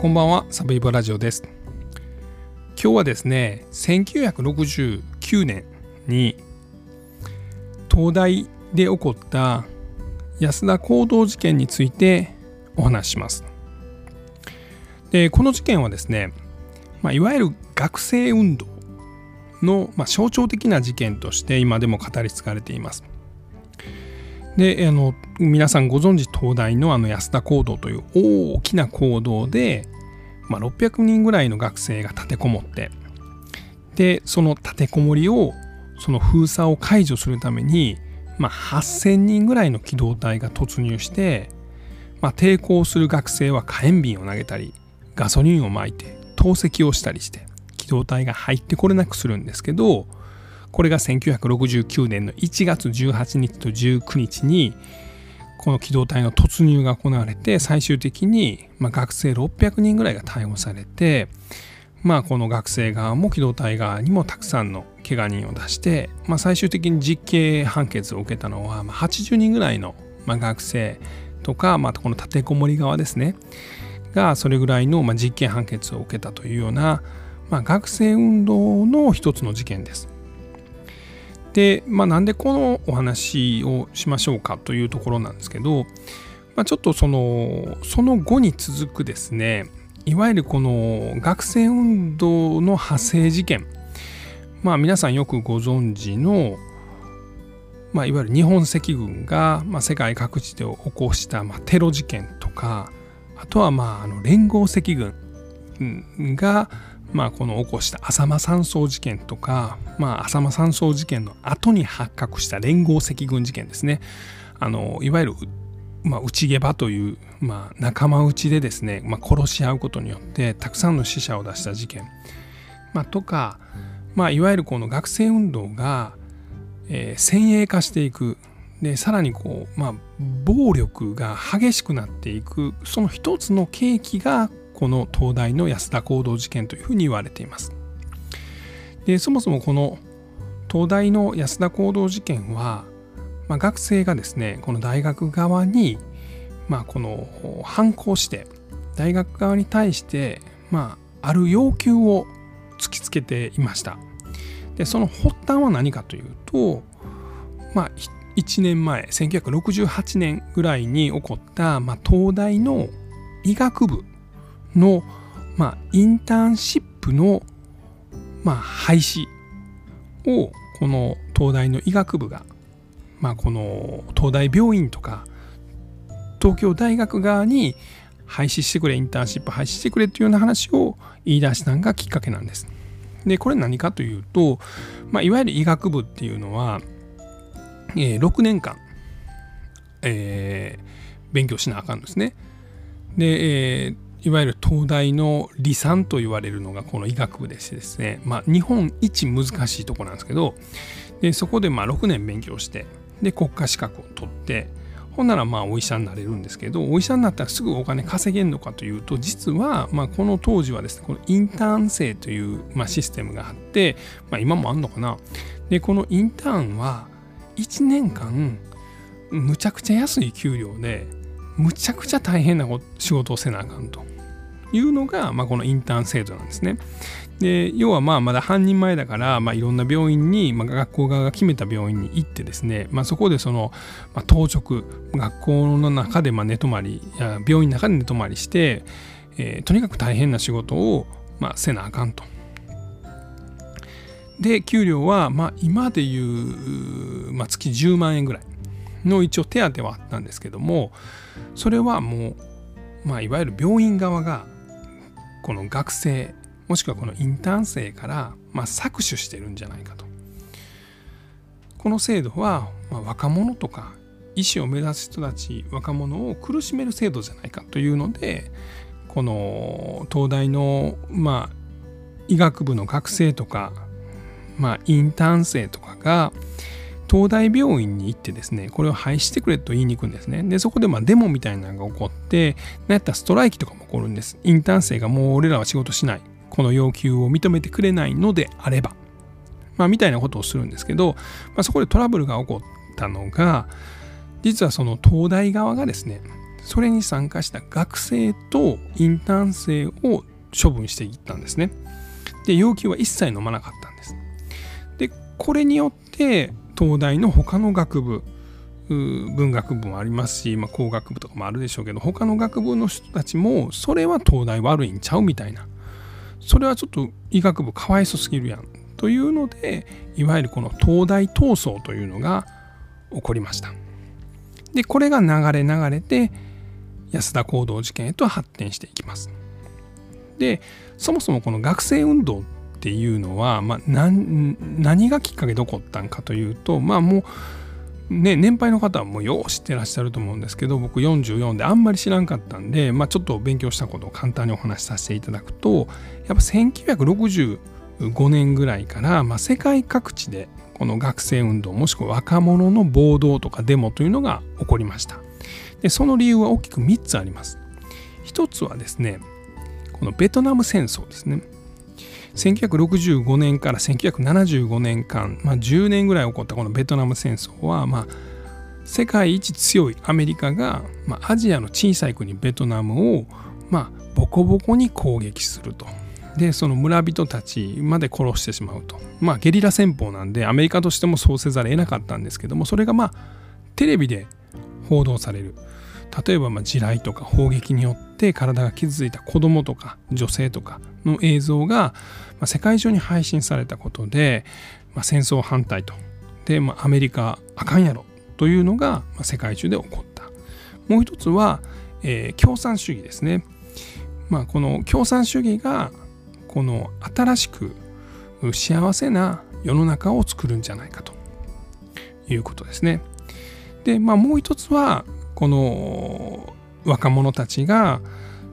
こんばんは、サブイボラジオです。今日はですね、1969年に東大で起こった安田講堂事件についてお話しします。で、この事件はですね、まあ、いわゆる学生運動の、まあ、象徴的な事件として今でも語り継がれています。であの皆さんご存知東大のあの安田講堂という大きな講堂で、まあ、600人ぐらいの学生が立てこもってでその立てこもりをその封鎖を解除するために、まあ、8,000人ぐらいの機動隊が突入して、まあ、抵抗する学生は火炎瓶を投げたりガソリンをまいて投石をしたりして機動隊が入ってこれなくするんですけどこれが1969年の1月18日と19日にこの機動隊の突入が行われて最終的に、ま、学生600人ぐらいが逮捕されて、まあ、この学生側も機動隊側にもたくさんの怪我人を出して、まあ、最終的に実刑判決を受けたのは、まあ、80人ぐらいの、ま、学生とか、まあ、この立てこもり側ですねがそれぐらいの、ま、実刑判決を受けたというような、まあ、学生運動の一つの事件です。で、まあ、なんでこのお話をしましょうかというところなんですけど、まあ、ちょっとそのその後に続くですねいわゆるこの学生運動の派生事件。まあ皆さんよくご存知の、まあ、いわゆる日本赤軍が、ま、世界各地で起こした、ま、テロ事件とかあとはまああの連合赤軍が、まあ、この起こした浅間山荘事件とか、まあ、浅間山荘事件の後に発覚した連合赤軍事件ですね。あのいわゆる、まあ、内下馬という、まあ、仲間内でですね、まあ、殺し合うことによってたくさんの死者を出した事件、まあ、とか、まあ、いわゆるこの学生運動が、えー、先鋭化していく。でさらにこう、まあ、暴力が激しくなっていく。その一つの契機がこの東大の安田講堂事件というふうに言われています。でそもそもこの東大の安田講堂事件は、まあ、学生がですねこの大学側に、まあ、この反抗して大学側に対して、まあ、ある要求を突きつけていました。でその発端は何かというと、まあ、1年前1968年ぐらいに起こった、まあ、東大の医学部の、まあ、インターンシップの、まあ、廃止をこの東大の医学部が、まあ、この東大病院とか東京大学側に廃止してくれインターンシップ廃止してくれというような話を言い出したのがきっかけなんです。でこれ何かというと、まあ、いわゆる医学部っていうのは、えー、6年間、えー、勉強しなあかんですね。で、えーいわゆる東大の理算と言われるのがこの医学部でしてですね、まあ、日本一難しいとこなんですけどでそこでまあ6年勉強してで国家資格を取ってほんならまあお医者になれるんですけどお医者になったらすぐお金稼げるのかというと実はまあこの当時はですねこのインターン制というまあシステムがあって、まあ、今もあんのかな。でこのインターンは1年間むちゃくちゃ安い給料でむちゃくちゃ大変な仕事をせなあかんと。いうのが、まあ、このインターン制度なんですね。で要はまあまだ半人前だから、まあ、いろんな病院に、まあ、学校側が決めた病院に行ってですね、まあ、そこでその、まあ、当直学校の中でまあ寝泊まり病院の中で寝泊まりして、えー、とにかく大変な仕事を、まあ、せなあかんと。で給料は、まあ、今でいう、まあ、月10万円ぐらいの一応手当はあったんですけどもそれはもう、まあ、いわゆる病院側がこの学生もしくはこのインターン生から、まあ、搾取してるんじゃないかと。この制度は、まあ、若者とか医師を目指す人たち若者を苦しめる制度じゃないかというのでこの東大の、まあ、医学部の学生とか、まあ、インターン生とかが東大病院に行ってですね、これを廃止してくれと言いに行くんですね。で、そこでまあデモみたいなのが起こって、なったらストライキとかも起こるんです。インターン生がもう俺らは仕事しない。この要求を認めてくれないのであれば。まあ、みたいなことをするんですけど、まあ、そこでトラブルが起こったのが、実はその東大側がですね、それに参加した学生とインターン生を処分していったんですね。で要求は一切飲まなかったんです。でこれによって東大の他の学部文学部もありますし、まあ、工学部とかもあるでしょうけど他の学部の人たちもそれは東大悪いんちゃうみたいな。それはちょっと医学部かわいそすぎるやん。というのでいわゆるこの東大闘争というのが起こりました。でこれが流れ流れて安田講堂事件へと発展していきます。でそもそもこの学生運動っていうのは、まあ、何がきっかけで起こったんかというとまあもうね、年配の方はもうよう知ってらっしゃると思うんですけど僕44であんまり知らんかったんで、まあ、ちょっと勉強したことを簡単にお話しさせていただくとやっぱ1965年ぐらいから、まあ、世界各地でこの学生運動もしくは若者の暴動とかデモというのが起こりました。でその理由は大きく3つあります。1つはですねこのベトナム戦争ですね。1965年から1975年間、まあ、10年ぐらい起こったこのベトナム戦争は、まあ、世界一強いアメリカが、まあ、アジアの小さい国ベトナムを、まあ、ボコボコに攻撃すると。でその村人たちまで殺してしまうと。まあゲリラ戦法なんでアメリカとしてもそうせざるを得なかったんですけどもそれがまあテレビで報道される。例えばま地雷とか砲撃によってて体が傷ついた子供とか女性とかの映像が世界中に配信されたことで、まあ、戦争反対と。で、まあ、アメリカあかんやろというのが世界中で起こった。もう一つは、えー、共産主義ですね、まあ、この共産主義がこの新しく幸せな世の中を作るんじゃないかと。いうことですね。で、まあ、もう一つはこの若者たちが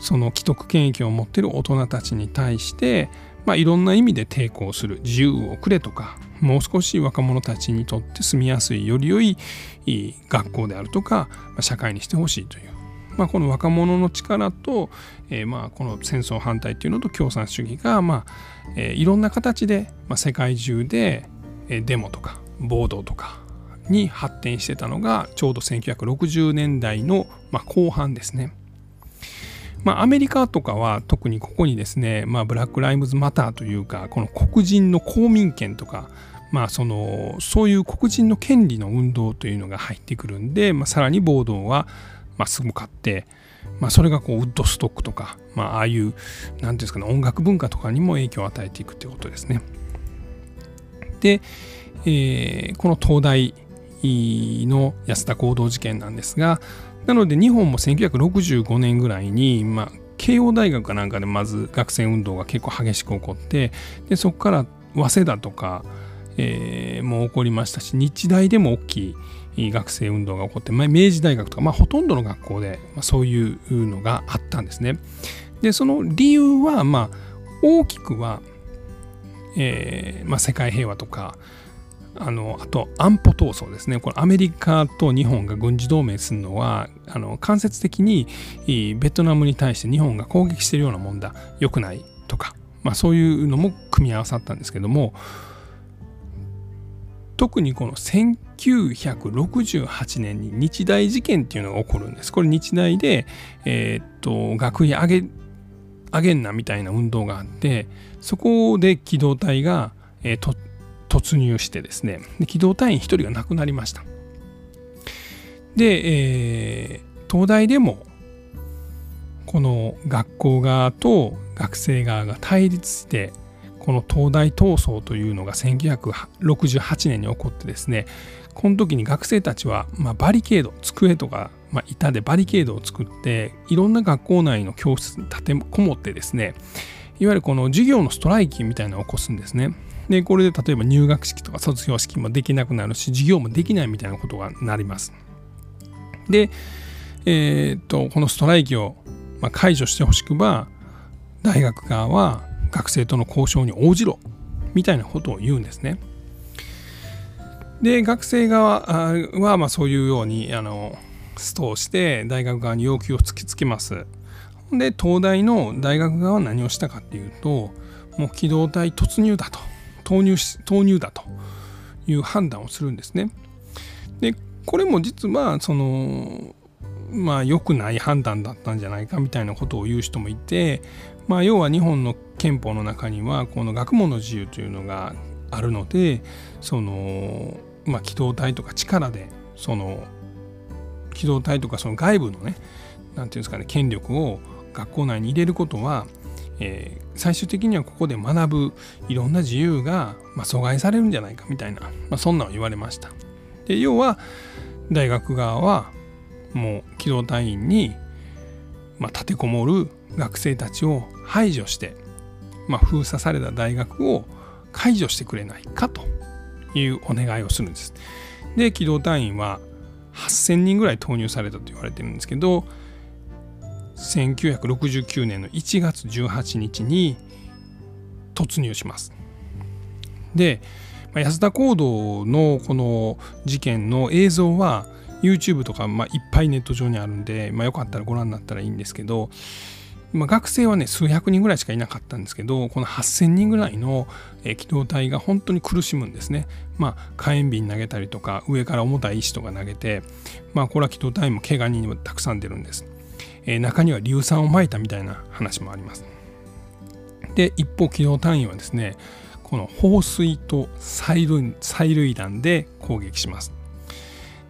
その既得権益を持っている大人たちに対して、まあ、いろんな意味で抵抗する。自由をくれとかもう少し若者たちにとって住みやすいより良い学校であるとか社会にしてほしいという、まあ、この若者の力と、えー、まあこの戦争反対というのと共産主義が、まあえー、いろんな形で、まあ、世界中でデモとか暴動とかに発展してたのがちょうど1960年代の、まあ、後半ですね。まあ、アメリカとかは特にここにですね、まあ、ブラック・ライムズ・マターというかこの黒人の公民権とか、まあ、そのそういう黒人の権利の運動というのが入ってくるんで、まあ、さらに暴動は、まあ、すぐ買って、まあ、それがこうウッドストックとか、まあ、ああいう何て言うんですかね音楽文化とかにも影響を与えていくということですね。で、えー、この東大の安田講堂事件なんですがなので日本も1965年ぐらいに、まあ、慶応大学かなんかでまず学生運動が結構激しく起こってでそこから早稲田とか、えー、も起こりましたし日大でも大きい学生運動が起こって、まあ、明治大学とか、まあ、ほとんどの学校で、そういうのがあったんですね。でその理由は、まあ、大きくは、えーまあ、世界平和とかあのあと安保闘争ですね。これアメリカと日本が軍事同盟するのはあの間接的にベトナムに対して日本が攻撃しているようなもんだ。良くない。とか、まあ、そういうのも組み合わさったんですけども。特にこの1968年に日大事件っていうのが起こるんです。これ日大で、えー、っと学費上げ上げんなみたいな運動があってそこで機動隊が、えー、と突入してですねで機動隊員1人が亡くなりましたで、えー、東大でもこの学校側と学生側が対立してこの東大闘争というのが1968年に起こってですねこの時に学生たちは、まあ、バリケード机とか、ま、板でバリケードを作っていろんな学校内の教室に立てこもってですねいわゆるこの授業のストライキみたいなのを起こすんですね。でこれで例えば入学式とか卒業式もできなくなるし授業もできないみたいなことがなります。で、えー、っとこのストライキを解除してほしくば大学側は学生との交渉に応じろみたいなことを言うんですね。で学生側はまあそういうようにあのストをして大学側に要求を突きつけます。で東大の大学側は何をしたかっていうともう機動隊突入だと投入し投入だという判断をするんですね。でこれも実はそのまあ良くない判断だったんじゃないかみたいなことを言う人もいて、まあ、要は日本の憲法の中にはこの学問の自由というのがあるのでその、まあ、機動隊とか力でその機動隊とかその外部のね何て言うんですかね権力を学校内に入れることは、えー、最終的にはここで学ぶいろんな自由が、まあ、阻害されるんじゃないかみたいな、まあ、そんなの言われました。で要は大学側はもう機動隊員に、まあ、立てこもる学生たちを排除して、まあ、封鎖された大学を解除してくれないかというお願いをするんです。で機動隊員は8,000人ぐらい投入されたと言われてるんですけど1969年の1月18日に突入します。で安田講堂のこの事件の映像は YouTube とか、まあ、いっぱいネット上にあるんで、まあ、よかったらご覧になったらいいんですけど、まあ、学生はね数百人ぐらいしかいなかったんですけどこの8,000人ぐらいの機動隊が本当に苦しむんですね。まあ火炎瓶投げたりとか上から重たい石とか投げてまあこれは機動隊も怪我人にもたくさん出るんです。え、中には硫酸をまいたみたいな話もあります。で一方機動隊員はですねこの放水と催涙催涙弾で攻撃します。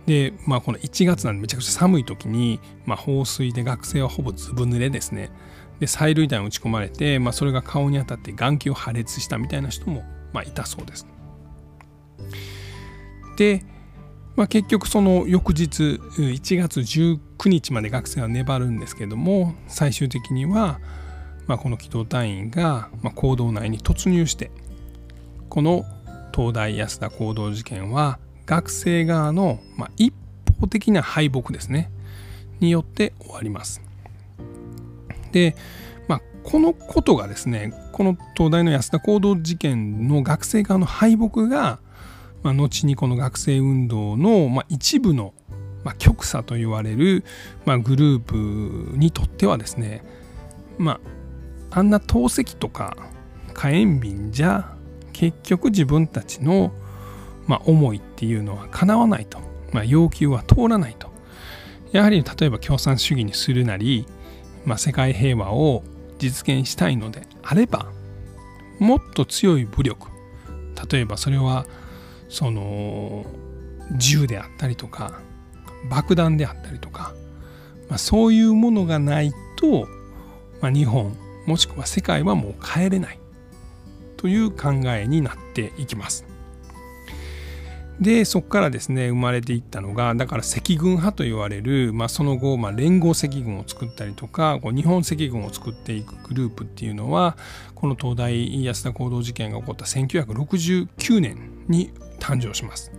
でまあこの1月なんでめちゃくちゃ寒い時に、まあ、放水で学生はほぼずぶ濡れですね。で催涙弾打ち込まれて、まあ、それが顔に当たって眼球を破裂したみたいな人も、まあ、いたそうです。で、まあ、結局その翌日1月19日まで学生は粘るんですけども最終的には、まあ、この機動隊員が、まあ、行動内に突入してこの東大安田行動事件は学生側の、まあ、一方的な敗北ですねによって終わります。で、まあ、このことがですねこの東大の安田行動事件の学生側の敗北が、まあ、後にこの学生運動の、まあ、一部の、まあ、極左と言われる、まあ、グループにとってはですねまああんな透析とか火炎瓶じゃ結局自分たちの、まあ、思いっていうのは叶わないと、まあ、要求は通らないと。やはり例えば共産主義にするなりまあ、世界平和を実現したいのであればもっと強い武力例えばそれはその銃であったりとか爆弾であったりとか、まあ、そういうものがないと、まあ、日本もしくは世界はもう帰れないという考えになっていきます。でそこからですね生まれていったのがだから赤軍派と言われる、まあ、その後、まあ、連合赤軍を作ったりとかこう日本赤軍を作っていくグループっていうのはこの東大安田行動事件が起こった1969年に誕生します。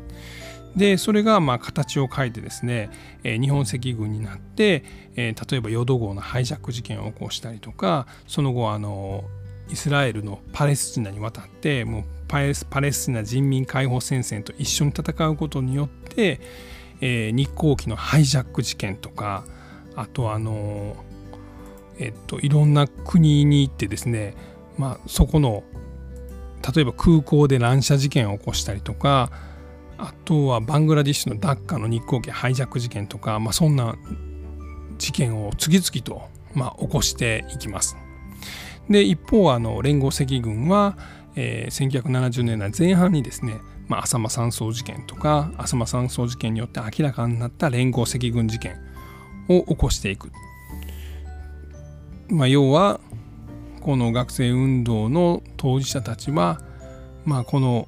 でそれがまあ形を変えてですね、え、日本赤軍になって、え、例えば淀号のハイジャック事件を起こしたりとかその後あのイスラエルのパレスチナに渡ってもうパレスチナ人民解放戦線と一緒に戦うことによって、えー、日航機のハイジャック事件とかあとあのえっといろんな国に行ってですね、まあ、そこの例えば空港で乱射事件を起こしたりとかあとはバングラディッシュのダッカの日航機ハイジャック事件とか、まあ、そんな事件を次々と、まあ、起こしていきます。で一方あの連合赤軍はえー、1970年代前半にですね、まあ、浅間山荘事件とか浅間山荘事件によって明らかになった連合赤軍事件を起こしていく。まあ、要はこの学生運動の当事者たちは、まあ、この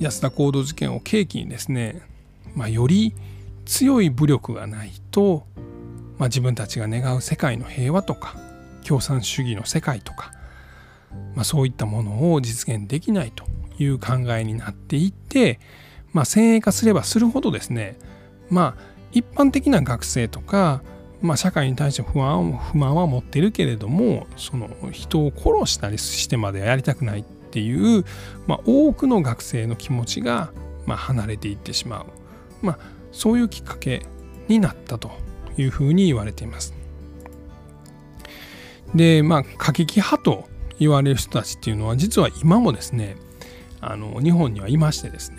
安田行動事件を契機にですね、まあ、より強い武力がないと、まあ、自分たちが願う世界の平和とか共産主義の世界とかまあ、そういったものを実現できないという考えになっていって、まあ、先鋭化すればするほどですねまあ一般的な学生とか、まあ、社会に対して不安不満は持ってるけれどもその人を殺したりしてまでやりたくないっていう、まあ、多くの学生の気持ちが、まあ、離れていってしまう、まあ、そういうきっかけになったというふうに言われています。でまあ過激派と言われる人たちっていうのは実は今もですねあの日本にはいましてですね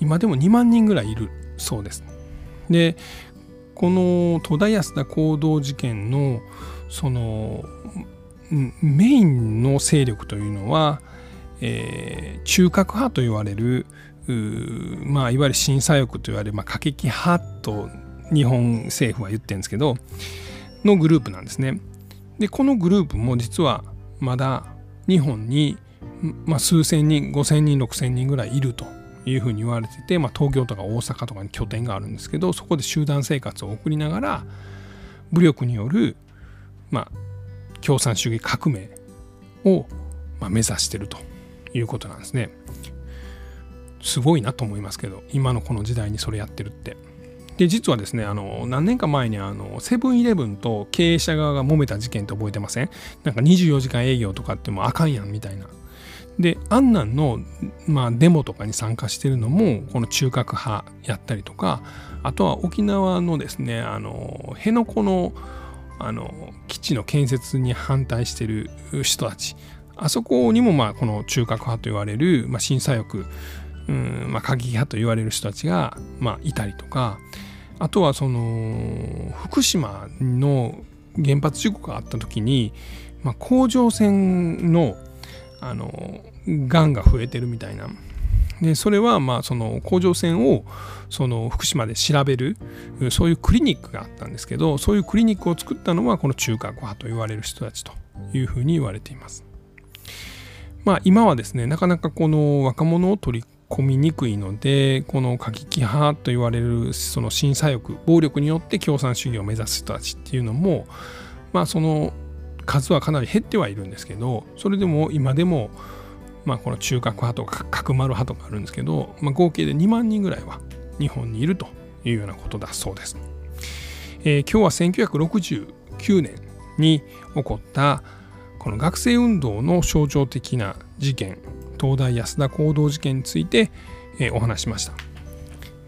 今でも2万人ぐらいいるそうです。でこの戸田安田行動事件のそのメインの勢力というのは、えー、中核派と言われるまあ、いわゆる新左翼と言われる、まあ、過激派と日本政府は言ってるんですけどのグループなんですね。でこのグループも実はまだ日本に、まあ、数千人5,000人6,000人ぐらいいるというふうに言われてて、まあ、東京とか大阪とかに拠点があるんですけどそこで集団生活を送りながら武力による、まあ、共産主義革命を、まあ、目指してるということなんですね。すごいなと思いますけど今のこの時代にそれやってるって。で実はですねあの何年か前にあのセブンイレブンと経営者側が揉めた事件って覚えてません？なんか24時間営業とかってもあかんやんみたいな。でアンナンの、まあ、デモとかに参加してるのもこの中核派やったりとかあとは沖縄のですねあの辺野古のあの基地の建設に反対してる人たち。あそこにもまあこの中核派と言われる、まあ、新左翼、うんまあ、過激派と言われる人たちが、まあ、いたりとか。あとはその福島の原発事故があった時に、まあ、甲状腺のあのがんが増えてるみたいなでそれはまあその甲状腺をその福島で調べるそういうクリニックがあったんですけどそういうクリニックを作ったのはこの中核派と言われる人たちというふうに言われています。まあ今はですねなかなかこの若者を取り込みにくいのでこの過激派と言われるその新左翼暴力によって共産主義を目指す人たちっていうのもまあその数はかなり減ってはいるんですけどそれでも今でもまあこの中核派とか角丸派とかあるんですけど、まあ、合計で2万人ぐらいは日本にいるというようなことだそうです。えー、今日は1969年に起こったこの学生運動の象徴的な事件東大安田行動事件について、えー、お話しました。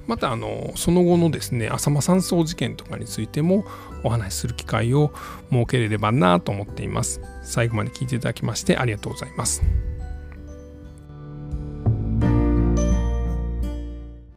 またあのその後のですね浅間山荘事件とかについてもお話しする機会を設けれればなと思っています。最後まで聞いていただきましてありがとうございます。